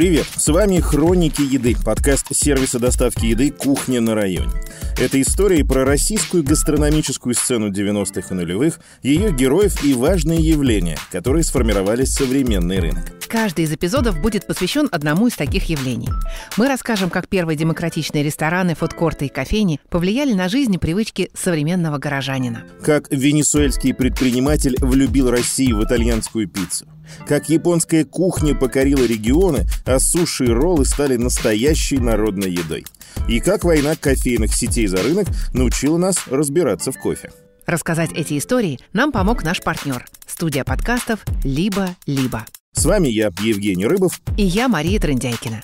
Привет, с вами «Хроники еды», подкаст сервиса доставки еды «Кухня на районе». Это истории про российскую гастрономическую сцену 90-х и нулевых, ее героев и важные явления, которые сформировали современный рынок. Каждый из эпизодов будет посвящен одному из таких явлений. Мы расскажем, как первые демократичные рестораны, фудкорты и кофейни повлияли на жизнь и привычки современного горожанина. Как венесуэльский предприниматель влюбил Россию в итальянскую пиццу – как японская кухня покорила регионы, а суши и роллы стали настоящей народной едой. И как война кофейных сетей за рынок научила нас разбираться в кофе. Рассказать эти истории нам помог наш партнер – студия подкастов «Либо-либо». С вами я, Евгений Рыбов. И я, Мария Трендяйкина.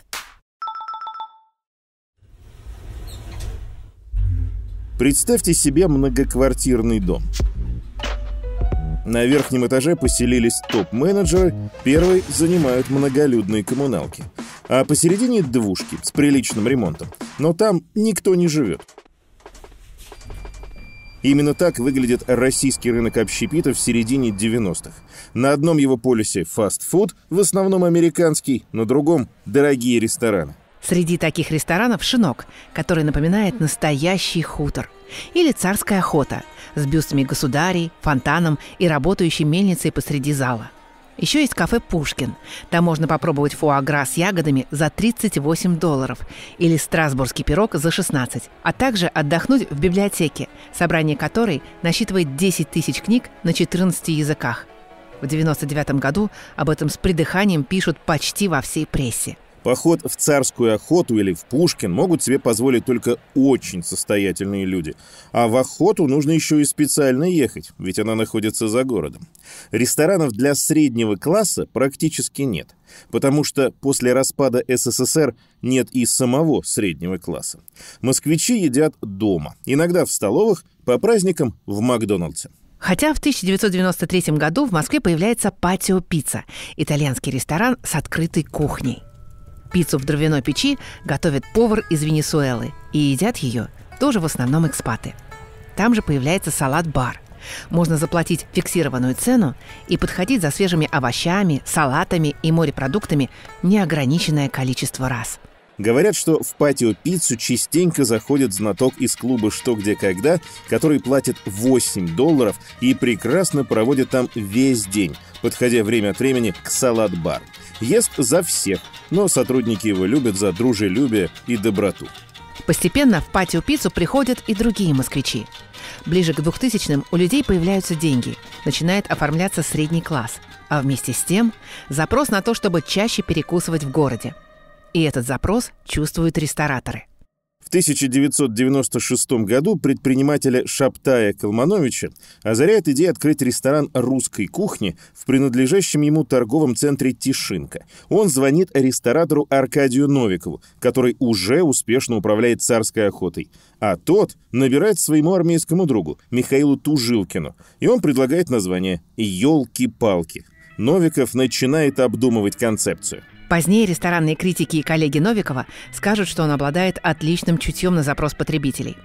Представьте себе многоквартирный дом – на верхнем этаже поселились топ-менеджеры, первый занимают многолюдные коммуналки. А посередине двушки с приличным ремонтом. Но там никто не живет. Именно так выглядит российский рынок общепита в середине 90-х. На одном его полюсе фастфуд, в основном американский, на другом – дорогие рестораны. Среди таких ресторанов «Шинок», который напоминает настоящий хутор. Или «Царская охота» с бюстами государей, фонтаном и работающей мельницей посреди зала. Еще есть кафе «Пушкин». Там можно попробовать фуагра с ягодами за 38 долларов или страсбургский пирог за 16, а также отдохнуть в библиотеке, собрание которой насчитывает 10 тысяч книг на 14 языках. В 99 году об этом с придыханием пишут почти во всей прессе – Поход в царскую охоту или в Пушкин могут себе позволить только очень состоятельные люди. А в охоту нужно еще и специально ехать, ведь она находится за городом. Ресторанов для среднего класса практически нет, потому что после распада СССР нет и самого среднего класса. Москвичи едят дома, иногда в столовых, по праздникам в Макдональдсе. Хотя в 1993 году в Москве появляется «Патио Пицца» – итальянский ресторан с открытой кухней. Пиццу в дровяной печи готовит повар из Венесуэлы, и едят ее тоже в основном экспаты. Там же появляется салат-бар. Можно заплатить фиксированную цену и подходить за свежими овощами, салатами и морепродуктами неограниченное количество раз – Говорят, что в патио пиццу частенько заходит знаток из клуба «Что, где, когда», который платит 8 долларов и прекрасно проводит там весь день, подходя время от времени к салат-бар. Ест за всех, но сотрудники его любят за дружелюбие и доброту. Постепенно в патио пиццу приходят и другие москвичи. Ближе к 2000-м у людей появляются деньги, начинает оформляться средний класс, а вместе с тем запрос на то, чтобы чаще перекусывать в городе – и этот запрос чувствуют рестораторы. В 1996 году предпринимателя Шаптая Калмановича озаряет идея открыть ресторан русской кухни в принадлежащем ему торговом центре «Тишинка». Он звонит ресторатору Аркадию Новикову, который уже успешно управляет царской охотой. А тот набирает своему армейскому другу Михаилу Тужилкину, и он предлагает название «Елки-палки». Новиков начинает обдумывать концепцию – Позднее ресторанные критики и коллеги Новикова скажут, что он обладает отличным чутьем на запрос потребителей.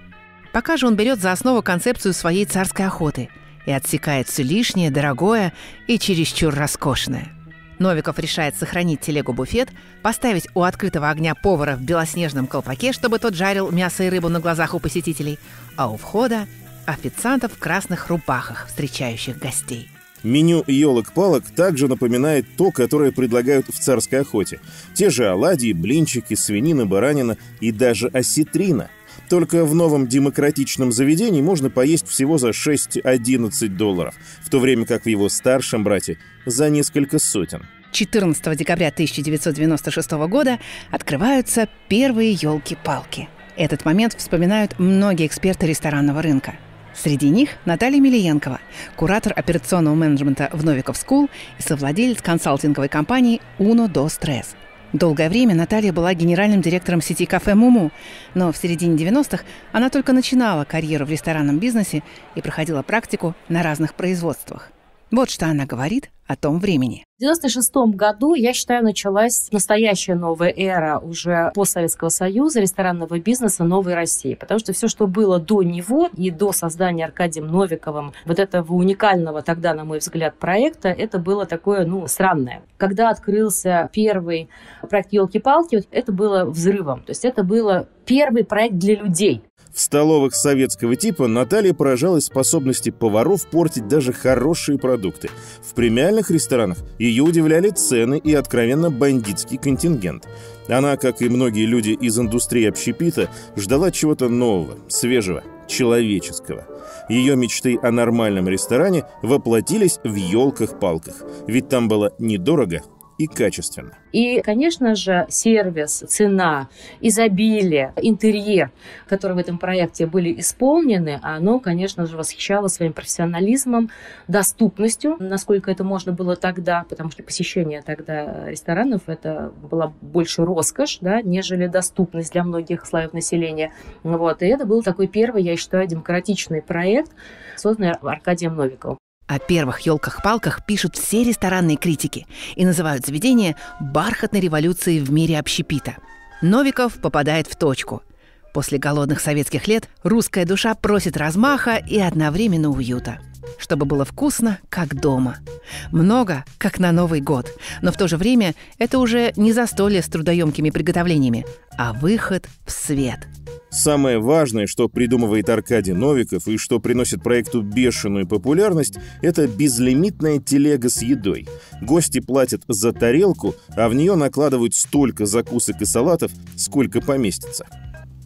Пока же он берет за основу концепцию своей царской охоты и отсекает все лишнее, дорогое и чересчур роскошное. Новиков решает сохранить телегу-буфет, поставить у открытого огня повара в белоснежном колпаке, чтобы тот жарил мясо и рыбу на глазах у посетителей, а у входа – официантов в красных рубахах, встречающих гостей – Меню елок-палок также напоминает то, которое предлагают в царской охоте. Те же оладьи, блинчики, свинина, баранина и даже осетрина. Только в новом демократичном заведении можно поесть всего за 6-11 долларов, в то время как в его старшем брате за несколько сотен. 14 декабря 1996 года открываются первые елки-палки. Этот момент вспоминают многие эксперты ресторанного рынка – Среди них Наталья Милиенкова, куратор операционного менеджмента в Novikov School и совладелец консалтинговой компании «Uno Dos Tres». Долгое время Наталья была генеральным директором сети кафе «Муму», но в середине 90-х она только начинала карьеру в ресторанном бизнесе и проходила практику на разных производствах. Вот что она говорит о том времени. В 96 году, я считаю, началась настоящая новая эра уже постсоветского союза, ресторанного бизнеса новой России. Потому что все, что было до него и до создания Аркадием Новиковым вот этого уникального тогда, на мой взгляд, проекта, это было такое, ну, странное. Когда открылся первый проект «Елки-палки», это было взрывом. То есть это было первый проект для людей. В столовых советского типа Наталья поражалась способности поваров портить даже хорошие продукты. В премиальных ресторанах ее удивляли цены и откровенно бандитский контингент. Она, как и многие люди из индустрии общепита, ждала чего-то нового, свежего, человеческого. Ее мечты о нормальном ресторане воплотились в елках-палках, ведь там было недорого и качественно. И, конечно же, сервис, цена, изобилие, интерьер, которые в этом проекте были исполнены, оно, конечно же, восхищало своим профессионализмом, доступностью, насколько это можно было тогда, потому что посещение тогда ресторанов это была больше роскошь, да, нежели доступность для многих слоев населения. Вот. И это был такой первый, я считаю, демократичный проект, созданный Аркадием Новиковым. О первых елках-палках пишут все ресторанные критики и называют заведение бархатной революцией в мире общепита. Новиков попадает в точку. После голодных советских лет русская душа просит размаха и одновременно уюта. Чтобы было вкусно, как дома. Много, как на Новый год. Но в то же время это уже не застолье с трудоемкими приготовлениями, а выход в свет – Самое важное, что придумывает Аркадий Новиков и что приносит проекту бешеную популярность, это безлимитная телега с едой. Гости платят за тарелку, а в нее накладывают столько закусок и салатов, сколько поместится.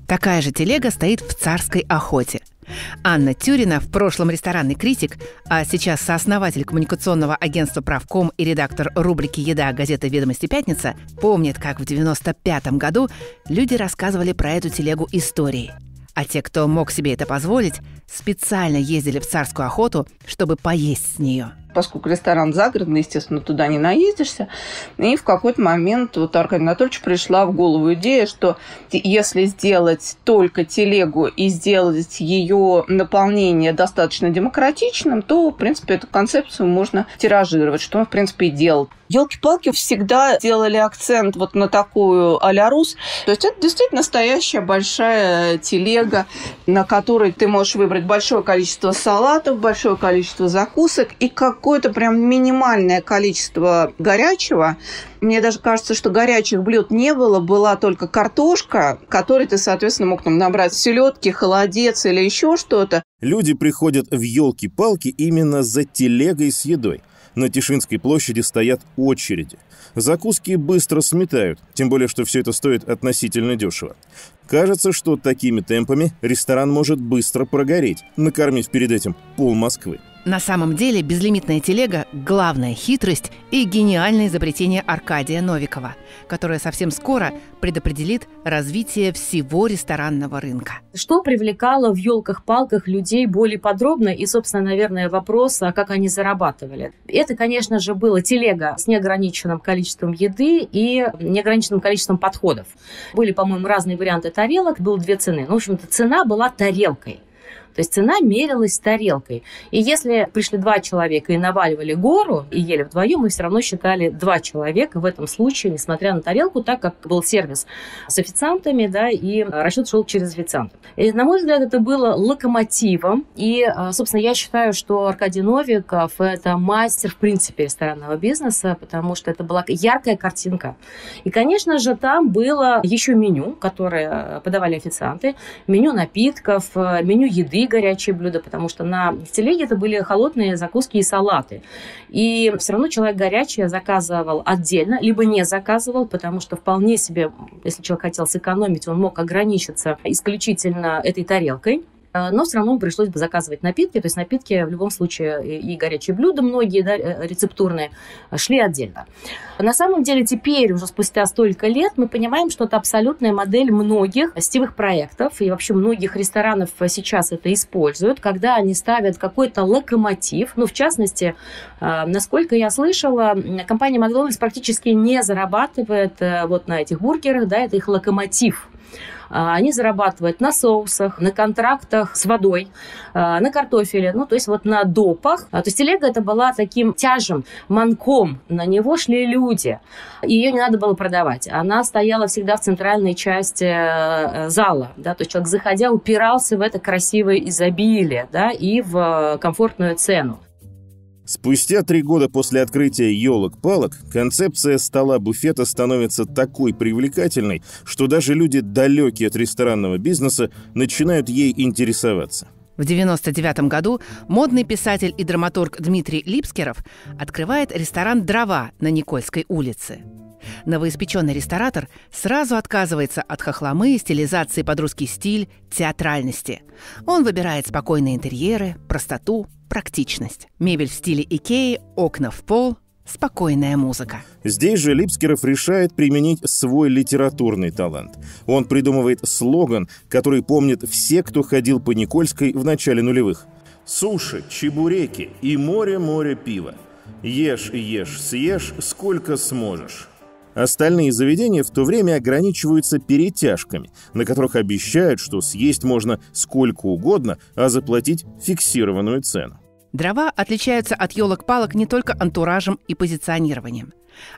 Такая же телега стоит в царской охоте – Анна Тюрина, в прошлом ресторанный критик, а сейчас сооснователь коммуникационного агентства «Правком» и редактор рубрики «Еда» газеты «Ведомости. Пятница», помнит, как в 95 году люди рассказывали про эту телегу истории. А те, кто мог себе это позволить, специально ездили в царскую охоту, чтобы поесть с нее – поскольку ресторан загородный, естественно, туда не наездишься. И в какой-то момент вот Аркадию Анатольевичу пришла в голову идея, что если сделать только телегу и сделать ее наполнение достаточно демократичным, то, в принципе, эту концепцию можно тиражировать, что он, в принципе, и делал. Елки-палки всегда делали акцент вот на такую а-ля Рус. То есть это действительно настоящая большая телега, на которой ты можешь выбрать большое количество салатов, большое количество закусок и какое-то прям минимальное количество горячего. Мне даже кажется, что горячих блюд не было, была только картошка, которой ты, соответственно, мог там набрать селедки, холодец или еще что-то. Люди приходят в елки-палки именно за телегой с едой – на Тишинской площади стоят очереди. Закуски быстро сметают, тем более, что все это стоит относительно дешево. Кажется, что такими темпами ресторан может быстро прогореть, накормив перед этим пол Москвы. На самом деле безлимитная телега – главная хитрость и гениальное изобретение Аркадия Новикова, которое совсем скоро предопределит развитие всего ресторанного рынка. Что привлекало в елках-палках людей более подробно и, собственно, наверное, вопрос, а как они зарабатывали. Это, конечно же, была телега с неограниченным количеством еды и неограниченным количеством подходов. Были, по-моему, разные варианты тарелок, было две цены. Ну, в общем-то, цена была тарелкой. То есть цена мерилась тарелкой. И если пришли два человека и наваливали гору и ели вдвоем, мы все равно считали два человека в этом случае, несмотря на тарелку, так как был сервис с официантами, да, и расчет шел через официантов. И, на мой взгляд, это было локомотивом. И, а, собственно, я считаю, что Аркадий Новиков – это мастер, в принципе, ресторанного бизнеса, потому что это была яркая картинка. И, конечно же, там было еще меню, которое подавали официанты, меню напитков, меню еды, горячие блюда, потому что на телеге это были холодные закуски и салаты. И все равно человек горячее заказывал отдельно, либо не заказывал, потому что вполне себе, если человек хотел сэкономить, он мог ограничиться исключительно этой тарелкой. Э, но все равно пришлось бы заказывать напитки, то есть напитки в любом случае и горячие блюда многие, да, э, рецептурные, шли отдельно. На самом деле теперь, уже спустя столько лет, мы понимаем, что это абсолютная модель многих сетевых проектов, и вообще многих ресторанов сейчас это используют, когда они ставят какой-то локомотив, ну, в частности, э, насколько я слышала, компания Макдональдс практически не зарабатывает вот на этих бургерах, да, это их локомотив – они зарабатывают на соусах, на контрактах с водой, а, на картофеле, ну, то есть вот на допах. А, то есть телега это была таким тяжем, манком. На него шли люди. Ее не надо было продавать. Она стояла всегда в центральной части э, зала. Да? То есть человек, заходя, упирался в это красивое изобилие да, и в комфортную цену. Спустя три года после открытия елок-палок концепция стола-буфета становится такой привлекательной, что даже люди, далекие от ресторанного бизнеса, начинают ей интересоваться. В 1999 году модный писатель и драматург Дмитрий Липскеров открывает ресторан «Дрова» на Никольской улице. Новоиспеченный ресторатор сразу отказывается от хохломы, стилизации под русский стиль, театральности. Он выбирает спокойные интерьеры, простоту, практичность. Мебель в стиле Икеи, окна в пол, спокойная музыка. Здесь же Липскеров решает применить свой литературный талант. Он придумывает слоган, который помнит все, кто ходил по Никольской в начале нулевых. «Суши, чебуреки и море-море пива. Ешь, ешь, съешь, сколько сможешь». Остальные заведения в то время ограничиваются перетяжками, на которых обещают, что съесть можно сколько угодно, а заплатить фиксированную цену. Дрова отличаются от елок-палок не только антуражем и позиционированием.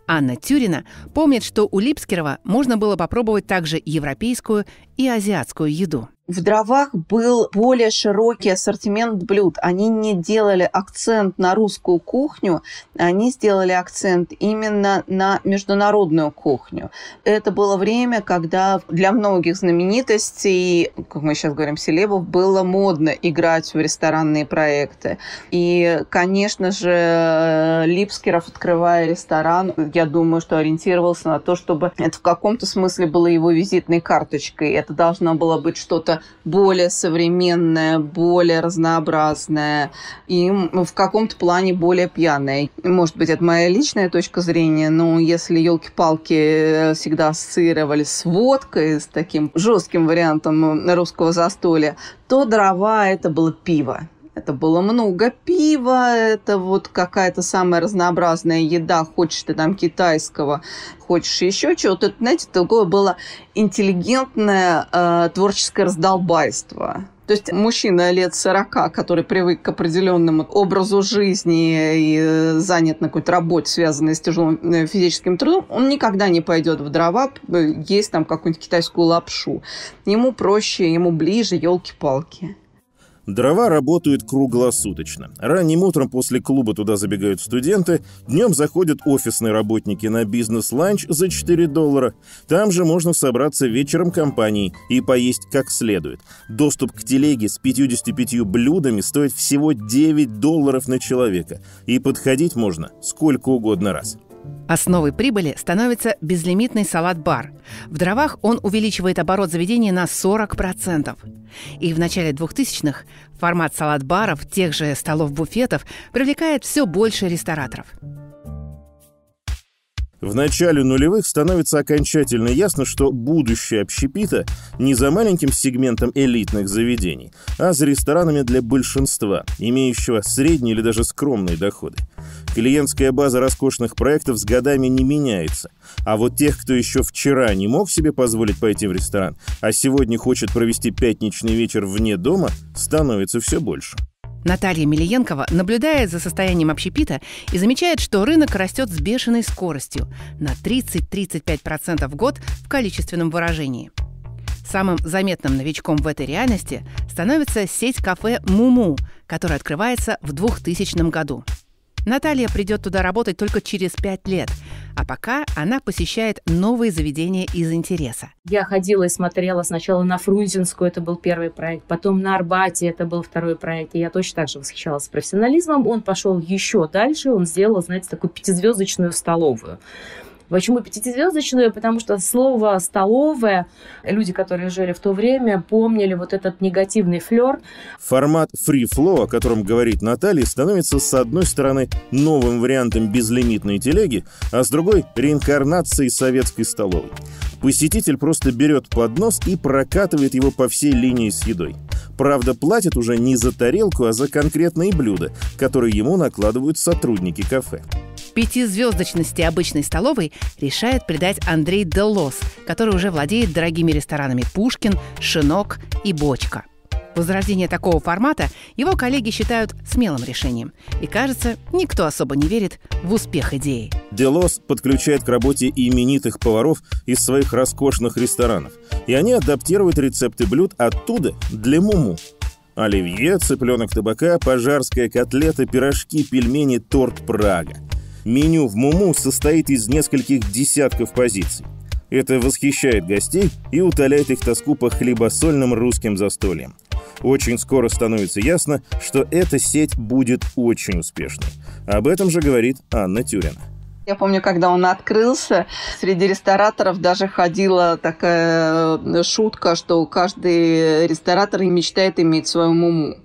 Анна Тюрина помнит, что у Липскерова можно было попробовать также европейскую и азиатскую еду в дровах был более широкий ассортимент блюд. Они не делали акцент на русскую кухню, они сделали акцент именно на международную кухню. Это было время, когда для многих знаменитостей, как мы сейчас говорим, селебов, было модно играть в ресторанные проекты. И, конечно же, Липскеров, открывая ресторан, я думаю, что ориентировался на то, чтобы это в каком-то смысле было его визитной карточкой. Это должно было быть что-то более современная, более разнообразная и в каком-то плане более пьяная. Может быть, это моя личная точка зрения, но если елки-палки э, всегда ассоциировались с водкой, с таким жестким вариантом русского застолья, то дрова это было пиво. Это было много пива, это вот какая-то самая разнообразная еда, хочешь ты там китайского, хочешь еще чего-то. Знаете, такое было интеллигентное э, творческое раздолбайство. То есть мужчина лет 40, который привык к определенному образу жизни и э, занят на какой-то работе, связанной с тяжелым э, физическим трудом, он никогда не пойдет в дрова э, есть там какую-нибудь китайскую лапшу. Ему проще, ему ближе елки-палки. Дрова работают круглосуточно. Ранним утром после клуба туда забегают студенты, днем заходят офисные работники на бизнес-ланч за 4 доллара. Там же можно собраться вечером компании и поесть как следует. Доступ к телеге с 55 блюдами стоит всего 9 долларов на человека. И подходить можно сколько угодно раз. Основой прибыли становится безлимитный салат-бар. В дровах он увеличивает оборот заведения на 40%. И в начале 2000-х формат салат-баров, тех же столов-буфетов, привлекает все больше рестораторов. В начале нулевых становится окончательно ясно, что будущее общепита не за маленьким сегментом элитных заведений, а за ресторанами для большинства, имеющего средние или даже скромные доходы. Клиентская база роскошных проектов с годами не меняется, а вот тех, кто еще вчера не мог себе позволить пойти в ресторан, а сегодня хочет провести пятничный вечер вне дома, становится все больше. Наталья Милиенкова наблюдает за состоянием общепита и замечает, что рынок растет с бешеной скоростью на 30-35% в год в количественном выражении. Самым заметным новичком в этой реальности становится сеть кафе «Муму», которая открывается в 2000 году – Наталья придет туда работать только через пять лет, а пока она посещает новые заведения из интереса. Я ходила и смотрела сначала на Фрунзенскую, это был первый проект, потом на Арбате, это был второй проект, и я точно так же восхищалась профессионализмом. Он пошел еще дальше, он сделал, знаете, такую пятизвездочную столовую. Почему пятизвездочную? Потому что слово «столовая» люди, которые жили в то время, помнили вот этот негативный флер. Формат free flow, о котором говорит Наталья, становится с одной стороны новым вариантом безлимитной телеги, а с другой — реинкарнацией советской столовой. Посетитель просто берет поднос и прокатывает его по всей линии с едой. Правда, платит уже не за тарелку, а за конкретные блюда, которые ему накладывают сотрудники кафе. Пятизвездочности обычной столовой решает придать Андрей Делос, который уже владеет дорогими ресторанами «Пушкин», «Шинок» и «Бочка». Возрождение такого формата его коллеги считают смелым решением. И, кажется, никто особо не верит в успех идеи. Делос подключает к работе именитых поваров из своих роскошных ресторанов. И они адаптируют рецепты блюд оттуда для Муму. Оливье, цыпленок табака, пожарская котлета, пирожки, пельмени, торт Прага. Меню в Муму состоит из нескольких десятков позиций. Это восхищает гостей и утоляет их тоску по хлебосольным русским застольям. Очень скоро становится ясно, что эта сеть будет очень успешной. Об этом же говорит Анна Тюрина. Я помню, когда он открылся, среди рестораторов даже ходила такая э, шутка, что каждый ресторатор мечтает иметь свою муму.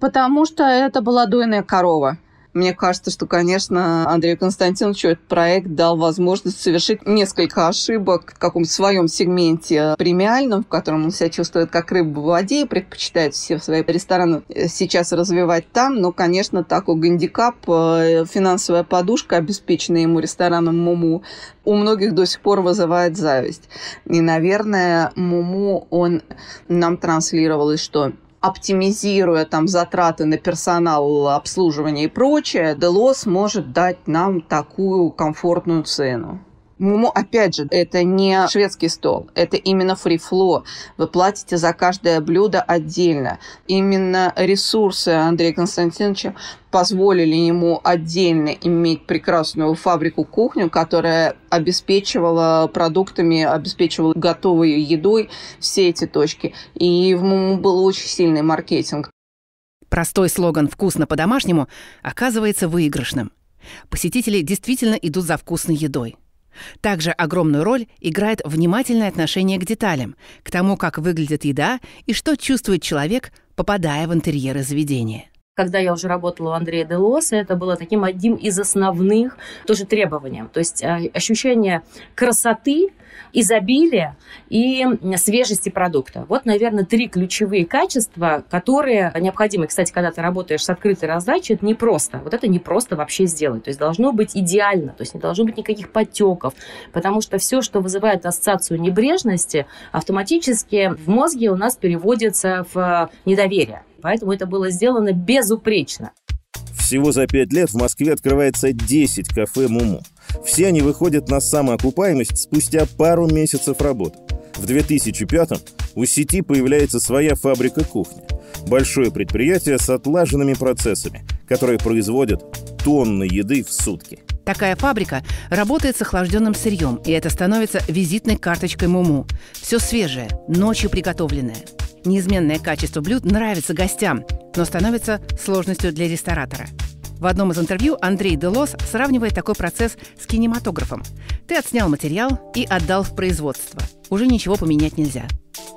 Потому что это была дойная корова. Мне кажется, что, конечно, Андрею Константиновичу этот проект дал возможность совершить несколько ошибок в каком-то своем сегменте премиальном, в котором он себя чувствует как рыба в воде и предпочитает все свои рестораны сейчас развивать там. Но, конечно, такой гандикап, э, финансовая подушка, обеспеченная ему рестораном Муму, у многих до сих пор вызывает зависть. И, наверное, Муму, он нам транслировал, что оптимизируя там затраты на персонал, обслуживание и прочее, Делос может дать нам такую комфортную цену. Муму, опять же, это не шведский стол, это именно фрифло. Вы платите за каждое блюдо отдельно. Именно ресурсы Андрея Константиновича позволили ему отдельно иметь прекрасную фабрику кухню, которая обеспечивала продуктами, обеспечивала готовой едой все эти точки. И в Муму был очень сильный маркетинг. Простой слоган «вкусно по-домашнему» оказывается выигрышным. Посетители действительно идут за вкусной едой. Также огромную роль играет внимательное отношение к деталям, к тому, как выглядит еда и что чувствует человек, попадая в интерьеры заведения когда я уже работала у Андрея Делоса, это было таким одним из основных тоже требований. То есть э, ощущение красоты, изобилия и свежести продукта. Вот, наверное, три ключевые качества, которые необходимы. Кстати, когда ты работаешь с открытой раздачей, это непросто. Вот это непросто вообще сделать. То есть должно быть идеально, то есть не должно быть никаких подтеков, потому что все, что вызывает ассоциацию небрежности, автоматически в мозге у нас переводится в недоверие. Поэтому это было сделано безупречно. Всего за пять лет в Москве открывается 10 кафе «Муму». Все они выходят на самоокупаемость спустя пару месяцев работы. В 2005-м у сети появляется своя фабрика кухни. Большое предприятие с отлаженными процессами, которые производят тонны еды в сутки. Такая фабрика работает с охлажденным сырьем, и это становится визитной карточкой Муму. Все свежее, ночью приготовленное. Неизменное качество блюд нравится гостям, но становится сложностью для ресторатора. В одном из интервью Андрей Делос сравнивает такой процесс с кинематографом. Ты отснял материал и отдал в производство. Уже ничего поменять нельзя.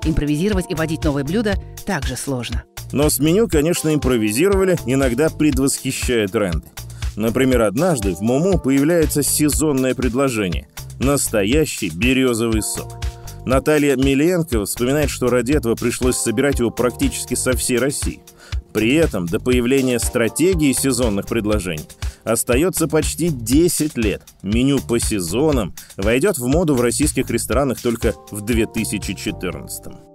Импровизировать и водить новые блюда также сложно. Но с меню, конечно, импровизировали, иногда предвосхищая тренды. Например, однажды в Муму появляется сезонное предложение – настоящий березовый сок. Наталья Миленко вспоминает, что ради этого пришлось собирать его практически со всей России. При этом до появления стратегии сезонных предложений остается почти 10 лет. Меню по сезонам войдет в моду в российских ресторанах только в 2014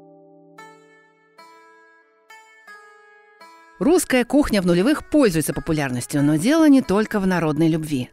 Русская кухня в нулевых пользуется популярностью, но дело не только в народной любви.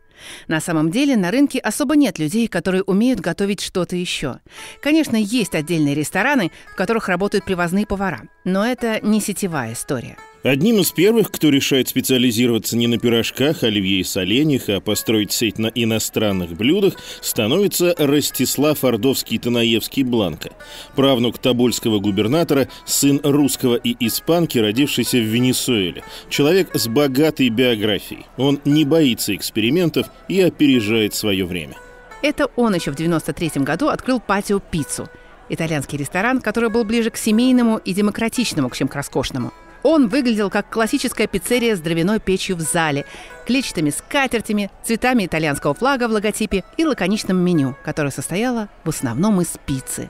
На самом деле на рынке особо нет людей, которые умеют готовить что-то еще. Конечно, есть отдельные рестораны, в которых работают привозные повара, но это не сетевая история. Одним из первых, кто решает специализироваться не на пирожках, оливье и соленьях, а построить сеть на иностранных блюдах, становится Ростислав Ордовский-Танаевский Бланко, правнук тобольского губернатора, сын русского и испанки, родившийся в Венесуэле. Человек с богатой биографией. Он не боится экспериментов и опережает свое время. Это он еще в 93 году открыл патио пиццу – итальянский ресторан, который был ближе к семейному и демократичному, чем к роскошному – он выглядел как классическая пиццерия с дровяной печью в зале, клетчатыми скатертями, цветами итальянского флага в логотипе и лаконичным меню, которое состояло в основном из пиццы.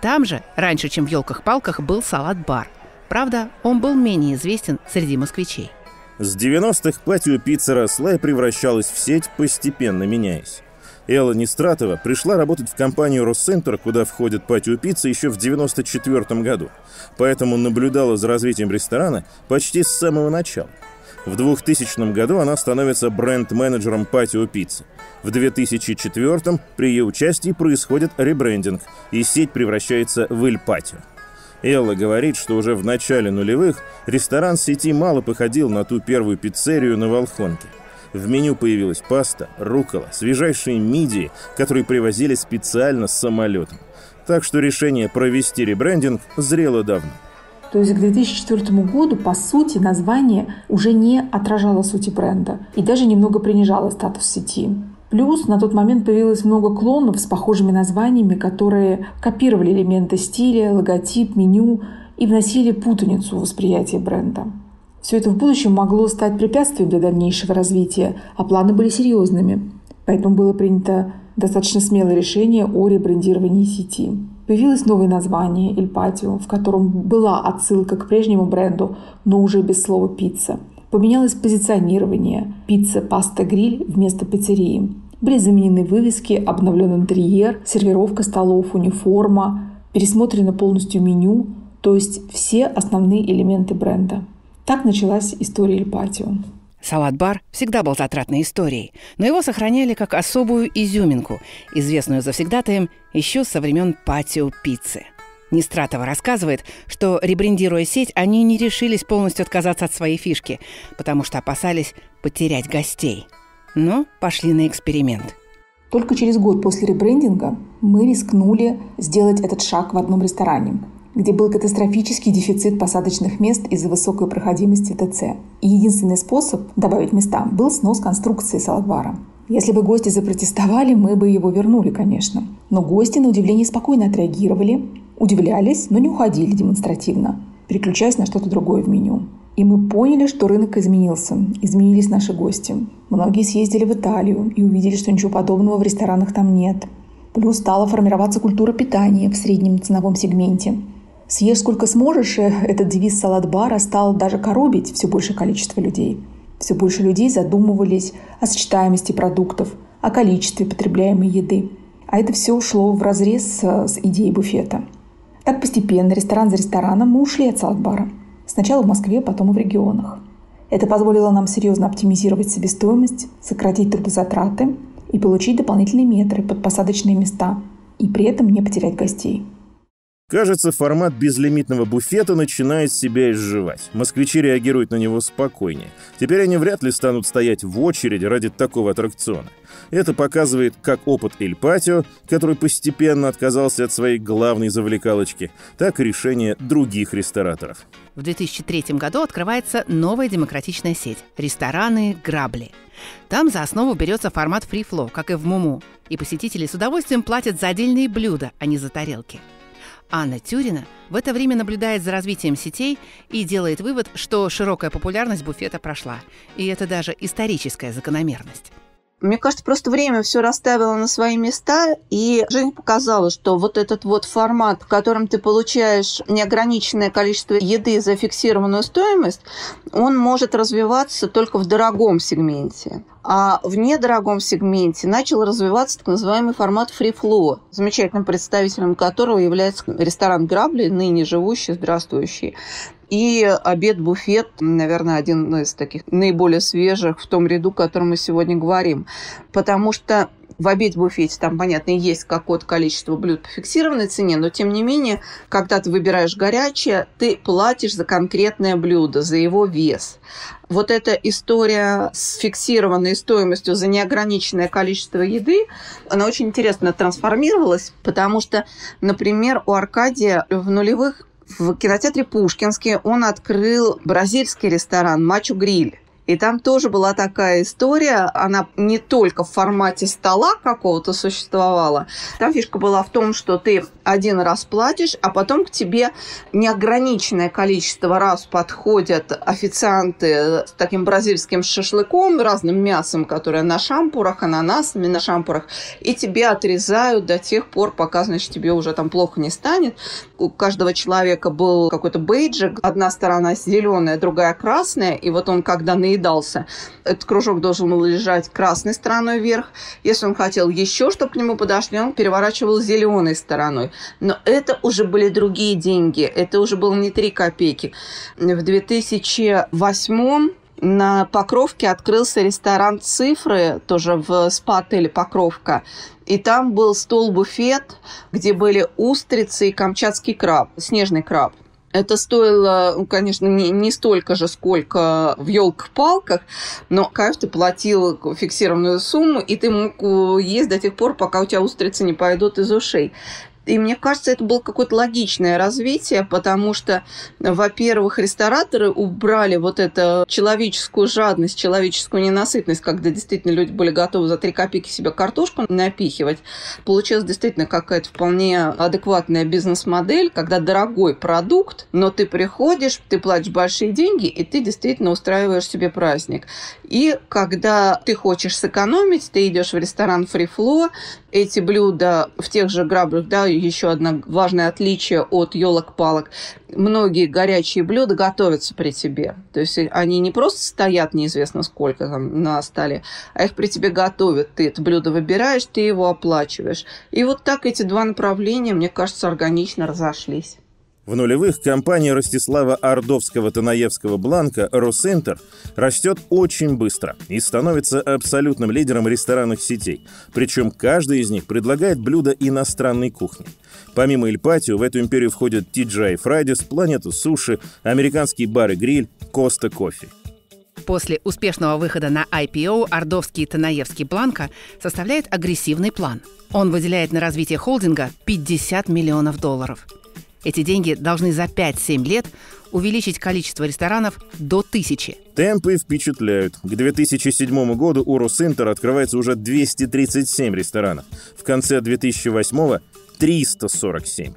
Там же, раньше, чем в елках-палках, был салат-бар. Правда, он был менее известен среди москвичей. С 90-х патио пицца росла и превращалась в сеть, постепенно меняясь. Элла Нестратова пришла работать в компанию «Россентр», куда входит патио пицца еще в 94 году. Поэтому наблюдала за развитием ресторана почти с самого начала. В 2000 году она становится бренд-менеджером патио пиццы. В 2004 при ее участии происходит ребрендинг, и сеть превращается в Иль Патио. Элла говорит, что уже в начале нулевых ресторан сети мало походил на ту первую пиццерию на Волхонке. В меню появилась паста, рукола, свежайшие мидии, которые привозили специально с самолетом. Так что решение провести ребрендинг зрело давно. То есть к 2004 году, по сути, название уже не отражало сути бренда и даже немного принижало статус сети. Плюс на тот момент появилось много клонов с похожими названиями, которые копировали элементы стиля, логотип, меню и вносили путаницу в восприятие бренда. Все это в будущем могло стать препятствием для дальнейшего развития, а планы были серьезными. Поэтому было принято достаточно смелое решение о ребрендировании сети. Появилось новое название «Эль Патио», в котором была отсылка к прежнему бренду, но уже без слова «пицца». Поменялось позиционирование «Пицца, паста, гриль» вместо пиццерии. Были заменены вывески, обновлен интерьер, сервировка столов, униформа, пересмотрено полностью меню, то есть все основные элементы бренда. Так началась история Эльпатио. Салат-бар всегда был затратной историей, но его сохраняли как особую изюминку, известную завсегдатаем еще со времен патио пиццы. Нестратова рассказывает, что, ребрендируя сеть, они не решились полностью отказаться от своей фишки, потому что опасались потерять гостей. Но пошли на эксперимент. Только через год после ребрендинга мы рискнули сделать этот шаг в одном ресторане – где был катастрофический дефицит посадочных мест из-за высокой проходимости ТЦ. И единственный способ добавить места был снос конструкции салатбара. Если бы гости запротестовали, мы бы его вернули, конечно. Но гости, на удивление, спокойно отреагировали, удивлялись, но не уходили демонстративно, переключаясь на что-то другое в меню. И мы поняли, что рынок изменился, изменились наши гости. Многие съездили в Италию и увидели, что ничего подобного в ресторанах там нет. Плюс стала формироваться культура питания в среднем ценовом сегменте – Съешь сколько сможешь, э, этот девиз салат-бара стал даже коробить все большее количество людей. Все больше людей задумывались о сочетаемости продуктов, о количестве потребляемой еды. А это все ушло в разрез с, с идеей буфета. Так постепенно, ресторан за рестораном, мы ушли от салат-бара. Сначала в Москве, потом и в регионах. Это позволило нам серьезно оптимизировать себестоимость, сократить трудозатраты и получить дополнительные метры под посадочные места, и при этом не потерять гостей. Кажется, формат безлимитного буфета начинает себя изживать. Москвичи реагируют на него спокойнее. Теперь они вряд ли станут стоять в очереди ради такого аттракциона. Это показывает как опыт Эль Патио, который постепенно отказался от своей главной завлекалочки, так и решение других рестораторов. В 2003 году открывается новая демократичная сеть – рестораны «Грабли». Там за основу берется формат free flow, как и в Муму, и посетители с удовольствием платят за отдельные блюда, а не за тарелки – Анна Тюрина в это время наблюдает за развитием сетей и делает вывод, что широкая популярность буфета прошла. И это даже историческая закономерность. Мне кажется, просто время все расставило на свои места, и Женя показала, что вот этот вот формат, в котором ты получаешь неограниченное количество еды за фиксированную стоимость, он может развиваться только в дорогом сегменте. А в недорогом сегменте начал развиваться так называемый формат flow, замечательным представителем которого является ресторан Грабли, ныне живущий, здравствующий. И обед-буфет, наверное, один из таких наиболее свежих в том ряду, о котором мы сегодня говорим. Потому что в обед-буфете там, понятно, есть какое-то количество блюд по фиксированной цене, но тем не менее, когда ты выбираешь горячее, ты платишь за конкретное блюдо, за его вес. Вот эта история с фиксированной стоимостью за неограниченное количество еды, она очень интересно трансформировалась, потому что, например, у Аркадия в нулевых в кинотеатре Пушкинский он открыл бразильский ресторан «Мачо Гриль». И там тоже была такая история, она не только в формате стола какого-то существовала. Там фишка была в том, что ты один раз платишь, а потом к тебе неограниченное количество раз подходят официанты с таким бразильским шашлыком, разным мясом, которое на шампурах, ананасами на шампурах, и тебе отрезают до тех пор, пока, значит, тебе уже там плохо не станет. У каждого человека был какой-то бейджик, одна сторона зеленая, другая красная, и вот он, когда наедался, этот кружок должен был лежать красной стороной вверх. Если он хотел еще, чтобы к нему подошли, он переворачивал зеленой стороной. Но это уже были другие деньги, это уже было не 3 копейки. В 2008 на Покровке открылся ресторан «Цифры», тоже в спа-отеле «Покровка». И там был стол-буфет, где были устрицы и камчатский краб, снежный краб. Это стоило, ну, конечно, не, не столько же, сколько в елках-палках, но, ты платил фиксированную сумму, и ты мог есть до тех пор, пока у тебя устрицы не пойдут из ушей. И мне кажется, это было какое-то логичное развитие, потому что, во-первых, рестораторы убрали вот эту человеческую жадность, человеческую ненасытность, когда действительно люди были готовы за три копейки себе картошку напихивать. Получилась действительно какая-то вполне адекватная бизнес-модель, когда дорогой продукт, но ты приходишь, ты платишь большие деньги, и ты действительно устраиваешь себе праздник. И когда ты хочешь сэкономить, ты идешь в ресторан Flow, эти блюда в тех же граблях, да, еще одно важное отличие от елок-палок. Многие горячие блюда готовятся при тебе. То есть они не просто стоят неизвестно сколько там на столе, а их при тебе готовят. Ты это блюдо выбираешь, ты его оплачиваешь. И вот так эти два направления, мне кажется, органично разошлись. В нулевых компания Ростислава Ордовского-Танаевского Бланка «Росинтер» растет очень быстро и становится абсолютным лидером ресторанных сетей. Причем каждый из них предлагает блюда иностранной кухни. Помимо Иль Патио, в эту империю входят TGI Fridays, Планету Суши, американский бар и гриль, Коста Кофе. После успешного выхода на IPO Ордовский и Танаевский Бланка составляет агрессивный план. Он выделяет на развитие холдинга 50 миллионов долларов – эти деньги должны за 5-7 лет увеличить количество ресторанов до тысячи. Темпы впечатляют. К 2007 году у Росинтер открывается уже 237 ресторанов. В конце 2008 – 347.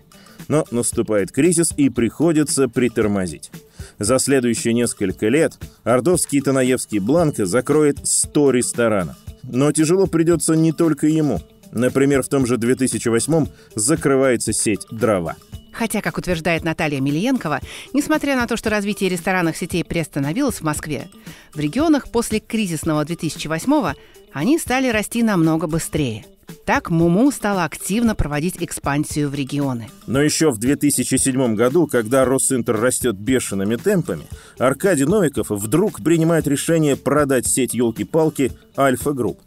Но наступает кризис и приходится притормозить. За следующие несколько лет Ордовский и Танаевский Бланко закроет 100 ресторанов. Но тяжело придется не только ему. Например, в том же 2008 закрывается сеть «Дрова». Хотя, как утверждает Наталья Милиенкова, несмотря на то, что развитие ресторанных сетей приостановилось в Москве, в регионах после кризисного 2008-го они стали расти намного быстрее. Так Муму стала активно проводить экспансию в регионы. Но еще в 2007 году, когда Росинтер растет бешеными темпами, Аркадий Новиков вдруг принимает решение продать сеть «Елки-палки» Альфа Групп.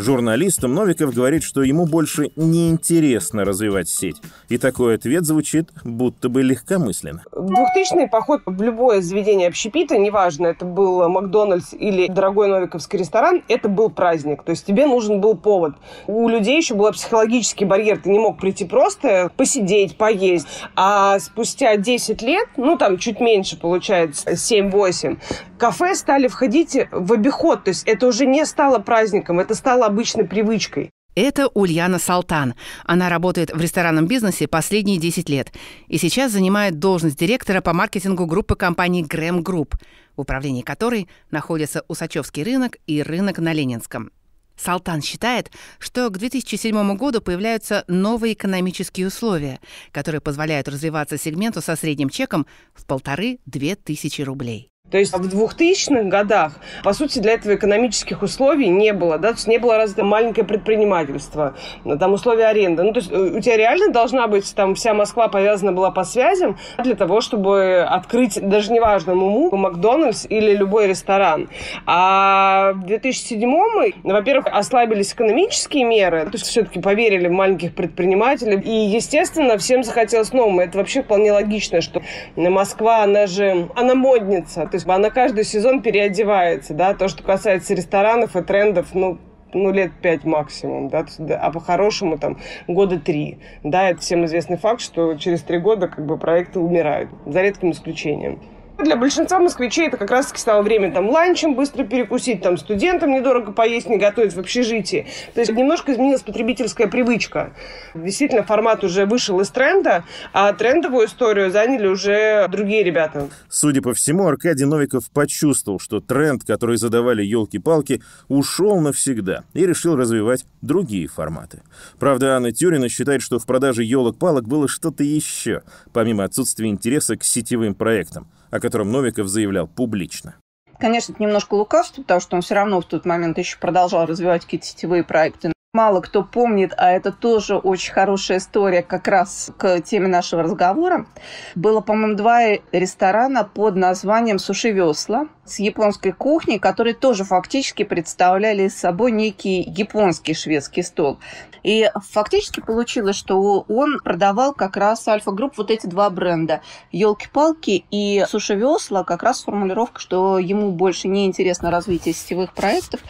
Журналистам Новиков говорит, что ему больше не интересно развивать сеть. И такой ответ звучит будто бы легкомысленно. Двухтысячный поход в любое заведение общепита, неважно, это был Макдональдс или дорогой новиковский ресторан, это был праздник. То есть тебе нужен был повод. У людей еще был психологический барьер. Ты не мог прийти просто посидеть, поесть. А спустя 10 лет, ну там чуть меньше получается, 7-8, кафе стали входить в обиход. То есть это уже не стало праздником, это стало обычной привычкой. Это Ульяна Салтан. Она работает в ресторанном бизнесе последние 10 лет и сейчас занимает должность директора по маркетингу группы компании Gremm Group, в управлении которой находятся Усачевский рынок и рынок на Ленинском. Салтан считает, что к 2007 году появляются новые экономические условия, которые позволяют развиваться сегменту со средним чеком в полторы-две тысячи рублей. То есть в 2000-х годах, по сути, для этого экономических условий не было, да, то есть не было развито маленькое предпринимательство, там условия аренды. Ну, то есть э, у тебя реально должна быть, там вся Москва повязана была по связям для того, чтобы открыть, даже неважно, Муму, Макдональдс или любой ресторан. А в 2007-м, во-первых, ослабились экономические меры, то есть все-таки поверили в маленьких предпринимателей, и, естественно, всем захотелось нового. Это вообще вполне логично, что Москва, она же, она модница, то есть она каждый сезон переодевается, да, то, что касается ресторанов и трендов, ну, ну, лет пять максимум, да, а по-хорошему там года три. Да, это всем известный факт, что через три года как бы проекты умирают, за редким исключением. Для большинства москвичей это как раз-таки стало время там ланчем быстро перекусить, там студентам недорого поесть, не готовить в общежитии. То есть немножко изменилась потребительская привычка. Действительно, формат уже вышел из тренда, а трендовую историю заняли уже другие ребята. Судя по всему, Аркадий Новиков почувствовал, что тренд, который задавали елки-палки, ушел навсегда и решил развивать другие форматы. Правда, Анна Тюрина считает, что в продаже елок-палок было что-то еще, помимо отсутствия интереса к сетевым проектам – о котором Новиков заявлял публично. Конечно, это немножко лукавство, потому что он все равно в тот момент еще продолжал развивать какие-то сетевые проекты. Мало кто помнит, а это тоже очень хорошая история как раз к теме нашего разговора. Было, по-моему, два ресторана под названием «Суши весла» с японской кухней, которые тоже фактически представляли собой некий японский шведский стол. И фактически получилось, что он продавал как раз Альфа-групп вот эти два бренда. Елки-палки и Суши Весла как раз формулировка, что ему больше не интересно развитие сетевых проектов,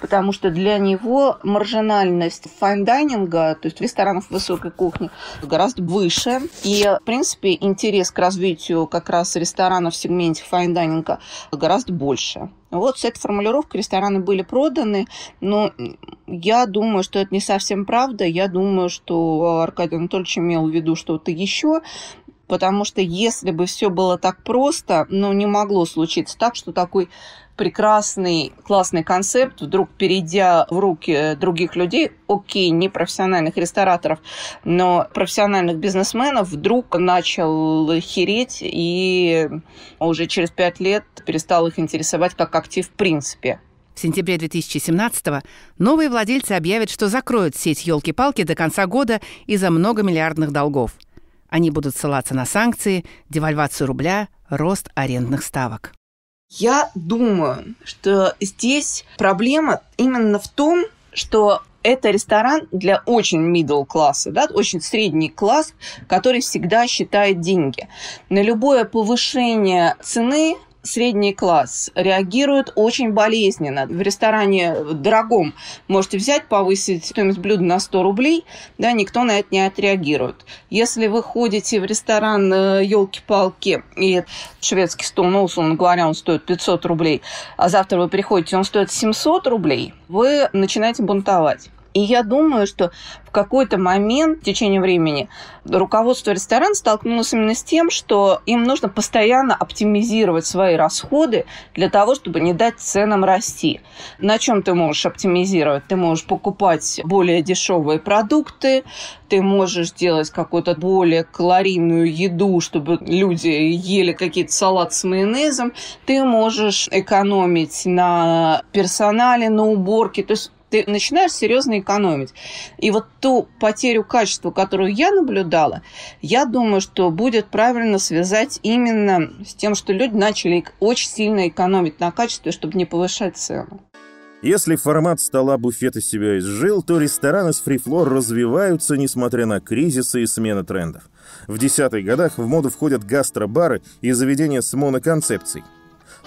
потому что для него маржинальность fine dining а, то есть ресторанов высокой кухни, гораздо выше. И, в принципе, интерес к развитию как раз ресторанов в сегменте fine dining а гораздо больше. Вот с этой формулировкой рестораны были проданы, но я думаю, что это не совсем правда. Я думаю, что Аркадий Анатольевич имел в виду что-то еще, потому что если бы все было так просто, ну, не могло случиться так, что такой прекрасный, классный концепт, вдруг перейдя в руки других людей, окей, не профессиональных рестораторов, но профессиональных бизнесменов, вдруг начал хереть и уже через пять лет перестал их интересовать как актив в принципе. В сентябре 2017-го новые владельцы объявят, что закроют сеть «Елки-палки» до конца года из-за многомиллиардных долгов. Они будут ссылаться на санкции, девальвацию рубля, рост арендных ставок. Я думаю, что здесь проблема именно в том, что это ресторан для очень middle класса, да, очень средний класс, который всегда считает деньги. На любое повышение цены средний класс реагирует очень болезненно. В ресторане дорогом можете взять, повысить стоимость блюда на 100 рублей, да, никто на это не отреагирует. Если вы ходите в ресторан елки-палки э, и шведский стол, ну, условно говоря, он стоит 500 рублей, а завтра вы приходите, он стоит 700 рублей, вы начинаете бунтовать. И я думаю, что в какой-то момент в течение времени руководство ресторана столкнулось именно с тем, что им нужно постоянно оптимизировать свои расходы для того, чтобы не дать ценам расти. На чем ты можешь оптимизировать? Ты можешь покупать более дешевые продукты, ты можешь делать какую-то более калорийную еду, чтобы люди ели какие-то салат с майонезом, ты можешь экономить на персонале, на уборке. То есть ты начинаешь серьезно экономить. И вот ту потерю качества, которую я наблюдала, я думаю, что будет правильно связать именно с тем, что люди начали очень сильно экономить на качестве, чтобы не повышать цену. Если формат стола буфета себя изжил, то рестораны с фрифлор развиваются, несмотря на кризисы и смены трендов. В десятых годах в моду входят гастробары и заведения с моноконцепцией –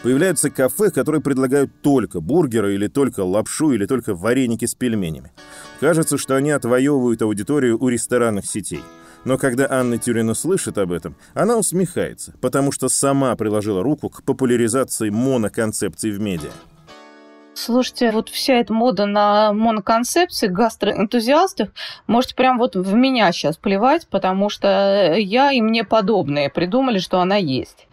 Появляются кафе, которые предлагают только бургеры или только лапшу или только вареники с пельменями. Кажется, что они отвоевывают аудиторию у ресторанных сетей. Но когда Анна Тюрина слышит об этом, она усмехается, потому что сама приложила руку к популяризации моноконцепций в медиа. Слушайте, вот вся эта мода на моноконцепции гастроэнтузиастов, можете прям вот в меня сейчас плевать, потому что я и мне подобные придумали, что она есть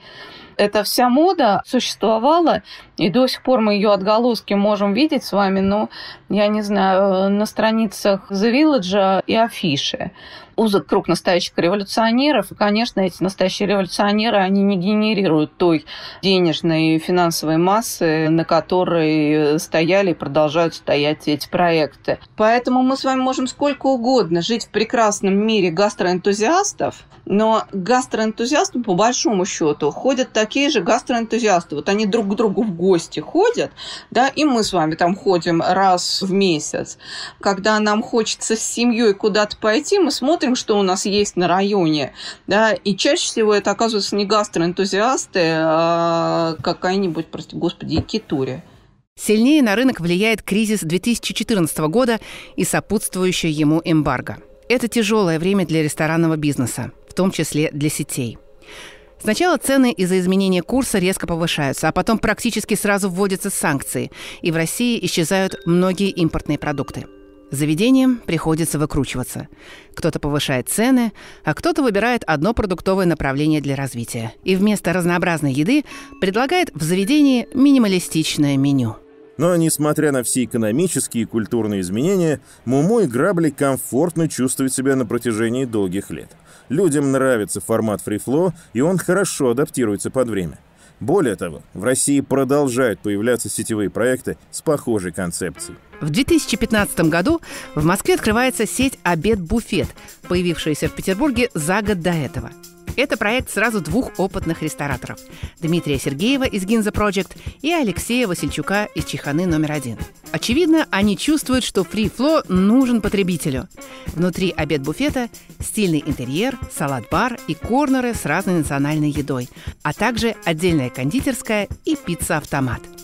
эта вся мода существовала, и до сих пор мы ее отголоски можем видеть с вами, но, я не знаю, на страницах The Village и афиши узок круг настоящих революционеров. И, конечно, эти настоящие революционеры, они не генерируют той денежной и финансовой массы, на которой стояли и продолжают стоять эти проекты. Поэтому мы с вами можем сколько угодно жить в прекрасном мире гастроэнтузиастов, но гастроэнтузиастам, по большому счету, ходят такие же гастроэнтузиасты. Вот они друг к другу в гости ходят, да, и мы с вами там ходим раз в месяц. Когда нам хочется с семьей куда-то пойти, мы смотрим смотрим, что у нас есть на районе, да, и чаще всего это оказываются не гастроэнтузиасты, а какая-нибудь, прости господи, якитури. Сильнее на рынок влияет кризис 2014 года и сопутствующее ему эмбарго. Это тяжелое время для ресторанного бизнеса, в том числе для сетей. Сначала цены из-за изменения курса резко повышаются, а потом практически сразу вводятся санкции, и в России исчезают многие импортные продукты. Заведениям приходится выкручиваться. Кто-то повышает цены, а кто-то выбирает одно продуктовое направление для развития. И вместо разнообразной еды предлагает в заведении минималистичное меню. Но, несмотря на все экономические и культурные изменения, Муму и Грабли комфортно чувствуют себя на протяжении долгих лет. Людям нравится формат фрифло, и он хорошо адаптируется под время. Более того, в России продолжают появляться сетевые проекты с похожей концепцией. В 2015 году в Москве открывается сеть «Обед-буфет», появившаяся в Петербурге за год до этого – это проект сразу двух опытных рестораторов – Дмитрия Сергеева из Гинза Project и Алексея Васильчука из Чеханы номер один. Очевидно, они чувствуют, что Free Flow нужен потребителю. Внутри обед буфета – стильный интерьер, салат-бар и корнеры с разной национальной едой, а также отдельная кондитерская и пицца-автомат –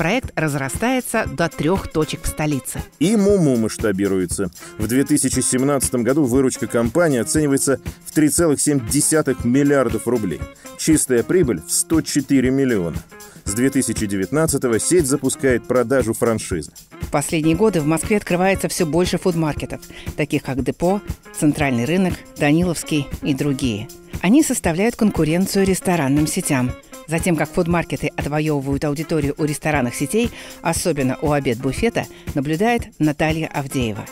проект разрастается до трех точек в столице. И Муму масштабируется. В 2017 году выручка компании оценивается в 3,7 миллиардов рублей. Чистая прибыль в 104 миллиона. С 2019 сеть запускает продажу франшизы. В последние годы в Москве открывается все больше фудмаркетов, таких как Депо, Центральный рынок, Даниловский и другие. Они составляют конкуренцию ресторанным сетям – Затем, как фудмаркеты отвоевывают аудиторию у ресторанных сетей, особенно у обед-буфета, наблюдает Наталья Авдеева.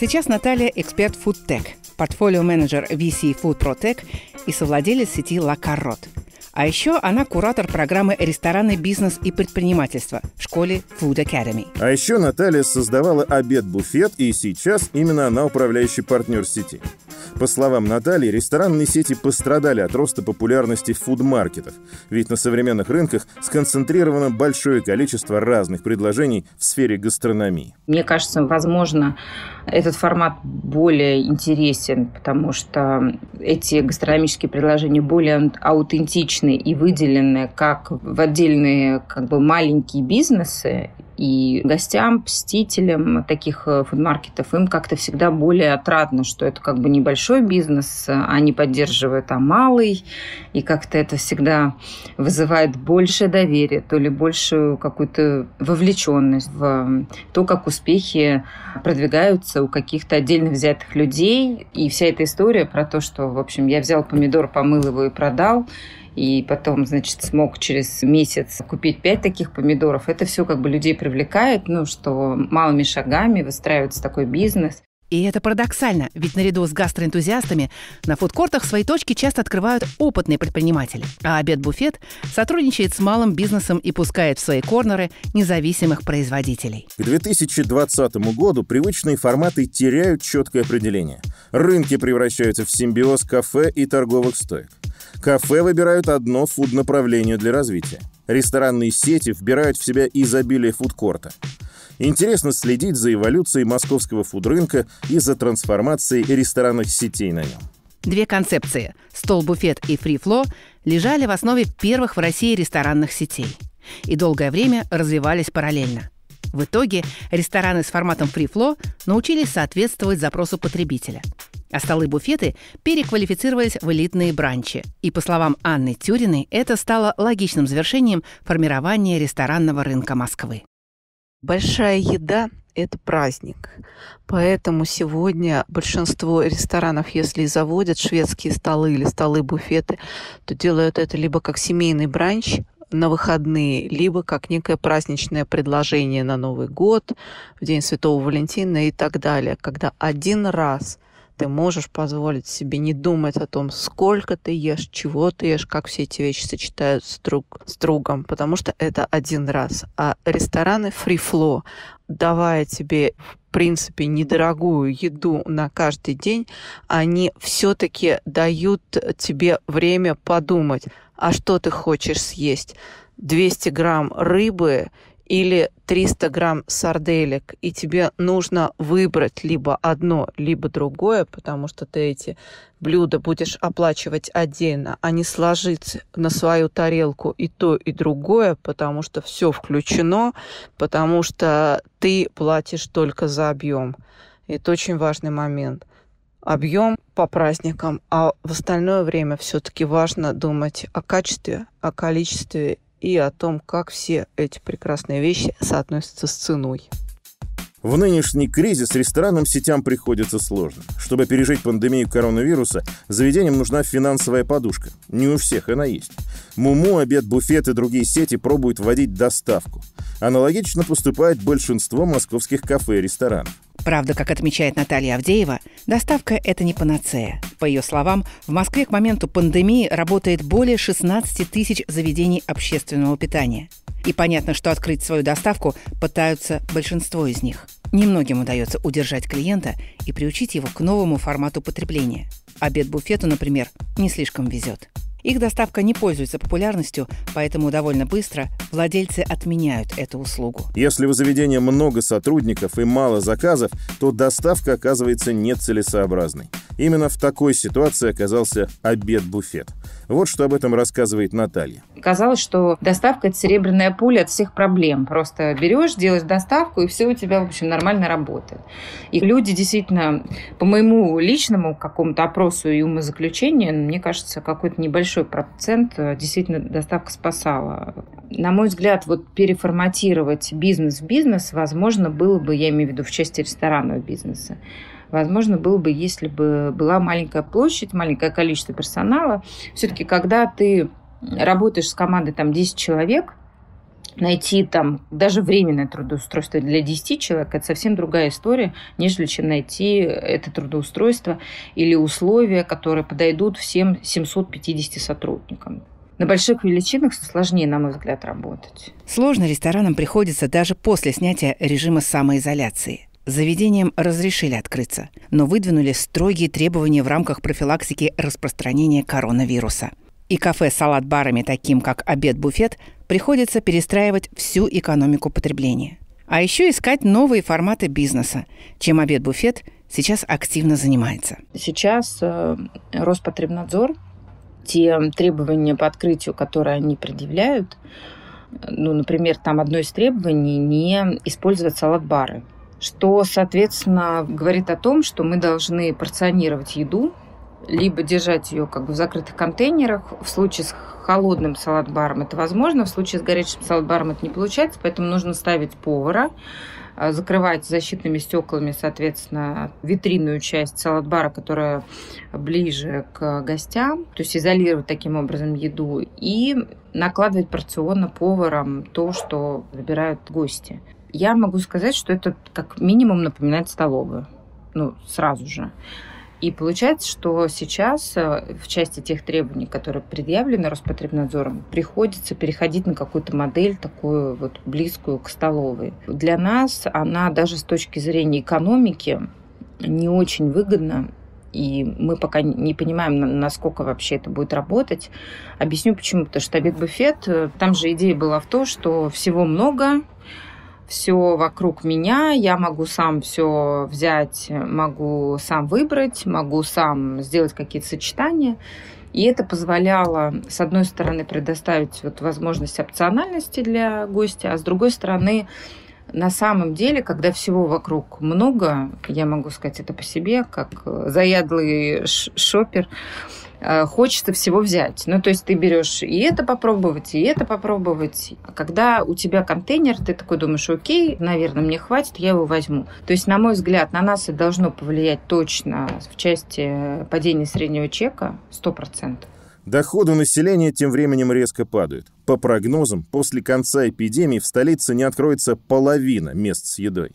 Сейчас Наталья – эксперт FoodTech, портфолио-менеджер VC Food Protec и совладелец сети La Carotte. А еще она куратор программы «Ресторанный бизнес и предпринимательство» в школе Food Academy. А еще Наталья создавала обед-буфет, и сейчас именно она управляющий партнер сети. По словам Натальи, ресторанные сети пострадали от роста популярности фудмаркетов, ведь на современных рынках сконцентрировано большое количество разных предложений в сфере гастрономии. Мне кажется, возможно, этот формат более интересен, потому что эти гастрономические предложения более аутентичны и выделены как в отдельные как бы маленькие бизнесы, и гостям, посетителям таких э, фудмаркетов им как-то всегда более отрадно, что это как бы небольшой бизнес, они поддерживают а малый, и как-то это всегда вызывает больше доверия, то ли большую какую-то вовлеченность в то, как успехи продвигаются у каких-то отдельно взятых людей. И вся эта история про то, что, в общем, я взял помидор, помыл его и продал, и потом, значит, смог через месяц купить пять таких помидоров. Это все как бы людей привлекает, ну, что малыми шагами выстраивается такой бизнес. И это парадоксально, ведь наряду с гастроэнтузиастами на фудкортах свои точки часто открывают опытные предприниматели, а обед-буфет сотрудничает с малым бизнесом и пускает в свои корнеры независимых производителей. К 2020 году привычные форматы теряют четкое определение. Рынки превращаются в симбиоз кафе и торговых стоек. Кафе выбирают одно фуд-направление для развития. Ресторанные сети вбирают в себя изобилие фудкорта. Интересно следить за эволюцией московского фудрынка и за трансформацией ресторанных сетей на нем. Две концепции – стол-буфет и фри-фло – лежали в основе первых в России ресторанных сетей и долгое время развивались параллельно. В итоге рестораны с форматом фри-фло научились соответствовать запросу потребителя – а столы-буфеты переквалифицировались в элитные бранчи. И, по словам Анны Тюриной, это стало логичным завершением формирования ресторанного рынка Москвы. Большая еда – это праздник. Поэтому сегодня большинство ресторанов, если заводят шведские столы или столы-буфеты, то делают это либо как семейный бранч, на выходные, либо как некое праздничное предложение на Новый год, в День Святого Валентина и так далее, когда один раз ты можешь позволить себе не думать о том, сколько ты ешь, чего ты ешь, как все эти вещи сочетаются друг с другом, потому что это один раз. А рестораны flow, давая тебе в принципе недорогую еду на каждый день, они все-таки дают тебе время подумать, а что ты хочешь съесть. 200 грамм рыбы или 300 грамм сарделек, и тебе нужно выбрать либо одно, либо другое, потому что ты эти блюда будешь оплачивать отдельно, а не сложить на свою тарелку и то, и другое, потому что все включено, потому что ты платишь только за объем. Это очень важный момент. Объем по праздникам, а в остальное время все-таки важно думать о качестве, о количестве и о том, как все эти прекрасные вещи соотносятся с ценой. В нынешний кризис ресторанным сетям приходится сложно. Чтобы пережить пандемию коронавируса, заведениям нужна финансовая подушка. Не у всех она есть. Муму, обед, буфет и другие сети пробуют вводить доставку. Аналогично поступает большинство московских кафе и ресторанов. Правда, как отмечает Наталья Авдеева, доставка – это не панацея. По ее словам, в Москве к моменту пандемии работает более 16 тысяч заведений общественного питания. И понятно, что открыть свою доставку пытаются большинство из них. Немногим удается удержать клиента и приучить его к новому формату потребления. Обед-буфету, например, не слишком везет. Их доставка не пользуется популярностью, поэтому довольно быстро владельцы отменяют эту услугу. Если у заведения много сотрудников и мало заказов, то доставка оказывается нецелесообразной. Именно в такой ситуации оказался обед-буфет. Вот что об этом рассказывает Наталья. Казалось, что доставка – это серебряная пуля от всех проблем. Просто берешь, делаешь доставку, и все у тебя, в общем, нормально работает. И люди действительно, по моему личному какому-то опросу и умозаключению, мне кажется, какой-то небольшой процент э, действительно доставка спасала. На мой взгляд, вот переформатировать бизнес в бизнес возможно было бы, я имею в виду в части ресторанного бизнеса, возможно, было бы, если бы была маленькая площадь, маленькое количество персонала. Все-таки, когда ты работаешь с командой там 10 человек, найти там даже временное трудоустройство для 10 человек, это совсем другая история, нежели чем найти это трудоустройство или условия, которые подойдут всем 750 сотрудникам. На больших величинах сложнее, на мой взгляд, работать. Сложно ресторанам приходится даже после снятия режима самоизоляции. Заведениям разрешили открыться, но выдвинули строгие требования в рамках профилактики распространения коронавируса. И кафе с салат-барами, таким как обед-буфет, приходится перестраивать всю экономику потребления. А еще искать новые форматы бизнеса, чем обед-буфет сейчас активно занимается. Сейчас э, Роспотребнадзор, те требования по открытию, которые они предъявляют, ну, например, там одно из требований не использовать салат-бары что, соответственно, говорит о том, что мы должны порционировать еду, либо держать ее как бы в закрытых контейнерах. В случае с холодным салат-баром это возможно, в случае с горячим салат-баром это не получается, поэтому нужно ставить повара, а, закрывать защитными стеклами, соответственно, витринную часть салат-бара, которая ближе к гостям, то есть изолировать таким образом еду и накладывать порционно поваром то, что выбирают гости я могу сказать, что это как минимум напоминает столовую. Ну, сразу же. И получается, что сейчас э, в части тех требований, которые предъявлены Роспотребнадзором, приходится переходить на какую-то модель такую вот близкую к столовой. Для нас она даже с точки зрения экономики не очень выгодна, и мы пока не понимаем, насколько вообще это будет работать. Объясню почему. Потому что обед-буфет, э, там же идея была в том, что всего много, все вокруг меня, я могу сам все взять, могу сам выбрать, могу сам сделать какие-то сочетания. И это позволяло, с одной стороны, предоставить вот возможность опциональности для гостя, а с другой стороны, на самом деле, когда всего вокруг много, я могу сказать это по себе, как заядлый шопер, хочется всего взять. Ну, то есть ты берешь и это попробовать, и это попробовать. А когда у тебя контейнер, ты такой думаешь, окей, наверное, мне хватит, я его возьму. То есть, на мой взгляд, на нас это должно повлиять точно в части падения среднего чека 100%. Доходы населения тем временем резко падают. По прогнозам, после конца эпидемии в столице не откроется половина мест с едой.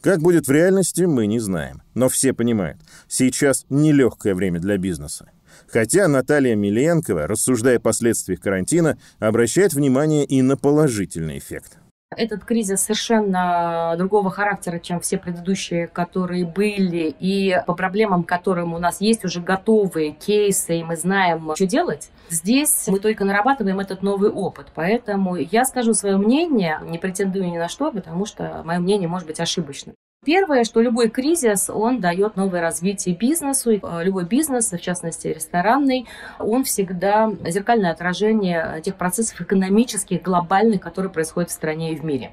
Как будет в реальности, мы не знаем. Но все понимают, сейчас нелегкое время для бизнеса. Хотя Наталья Миленкова, рассуждая о последствиях карантина, обращает внимание и на положительный эффект. Этот кризис совершенно другого характера, чем все предыдущие, которые были. И по проблемам, которым у нас есть уже готовые кейсы, и мы знаем, что делать, здесь мы только нарабатываем этот новый опыт. Поэтому я скажу свое мнение, не претендую ни на что, потому что мое мнение может быть ошибочным. Первое, что любой кризис, он дает новое развитие бизнесу. Э, любой бизнес, в частности ресторанный, он всегда зеркальное отражение тех процессов экономических, глобальных, которые происходят в стране и в мире.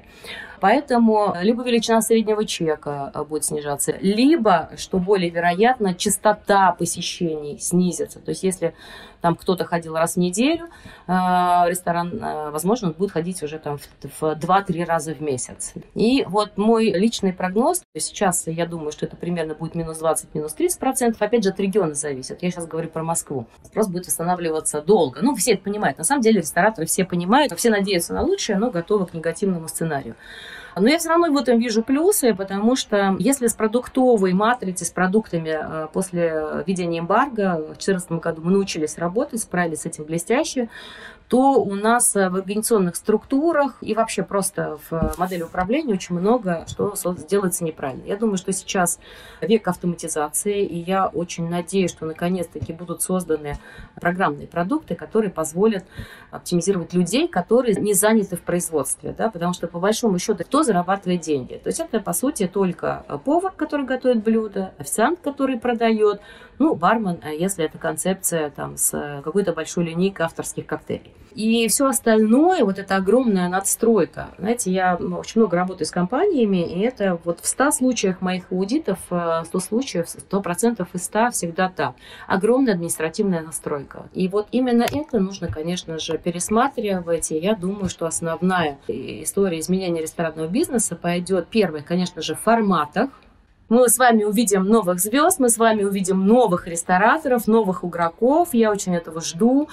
Поэтому либо величина среднего чека э, будет снижаться, либо, что более вероятно, частота посещений снизится. То есть если там кто-то ходил раз в неделю э, в ресторан, э, возможно, он будет ходить уже там в 2-3 раза в месяц. И вот мой личный прогноз, сейчас я думаю, что это примерно будет минус 20, минус 30 процентов, опять же от региона зависит. Я сейчас говорю про Москву. Спрос будет восстанавливаться долго. Ну, все это понимают. На самом деле рестораторы все понимают, все надеются на лучшее, но готовы к негативному сценарию. Но я все равно в этом вижу плюсы, потому что если с продуктовой матрицей, с продуктами э, после введения эмбарго в 2014 году мы научились работать, справились с этим блестяще, то у нас э, в организационных структурах и вообще просто в модели управления очень много что делается неправильно. Я думаю, что сейчас век автоматизации, и я очень надеюсь, что наконец-таки будут созданы программные продукты, которые позволят оптимизировать людей, которые не заняты в производстве, да, потому что по большому счету кто зарабатывает деньги? То есть это, по сути, только повар, который готовит блюдо, официант, который продает, ну, бармен, а если это концепция там с какой-то большой линейкой авторских коктейлей. И все остальное, вот эта огромная надстройка. Знаете, я очень много работаю с компаниями, и это вот в 100 случаях моих аудитов, 100 э, случаев, 100% из 100 всегда так. Огромная административная настройка. И вот именно это нужно, конечно же, пересматривать. И я думаю, что основная история изменения ресторанного бизнеса пойдет, первое, конечно же, в форматах, мы с вами увидим новых звезд, мы с вами увидим новых рестораторов, новых игроков. Я очень этого жду,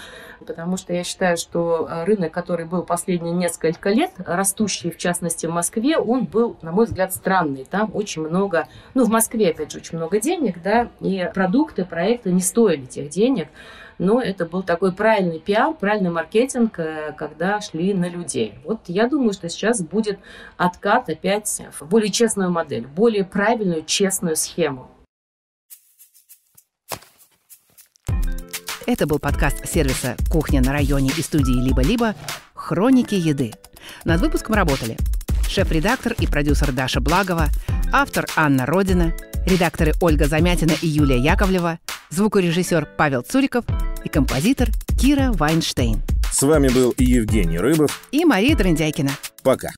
потому что я считаю, что э, рынок, который был последние несколько лет, растущий, в частности, в Москве, он был, на мой взгляд, странный. Там очень много, ну, в Москве, опять же, очень много денег, да, и продукты, проекты не стоили тех денег но это был такой правильный пиар, правильный маркетинг, э, когда шли на людей. Вот я думаю, что сейчас будет откат опять в более честную модель, более правильную, честную схему. Это был подкаст сервиса «Кухня на районе» и студии «Либо-либо» «Хроники еды». Над выпуском работали шеф-редактор и продюсер Даша Благова, автор Анна Родина, редакторы Ольга Замятина и Юлия Яковлева, звукорежиссер Павел Цуриков и композитор Кира Вайнштейн. С вами был Евгений Рыбов и Мария Трендяйкина. Пока.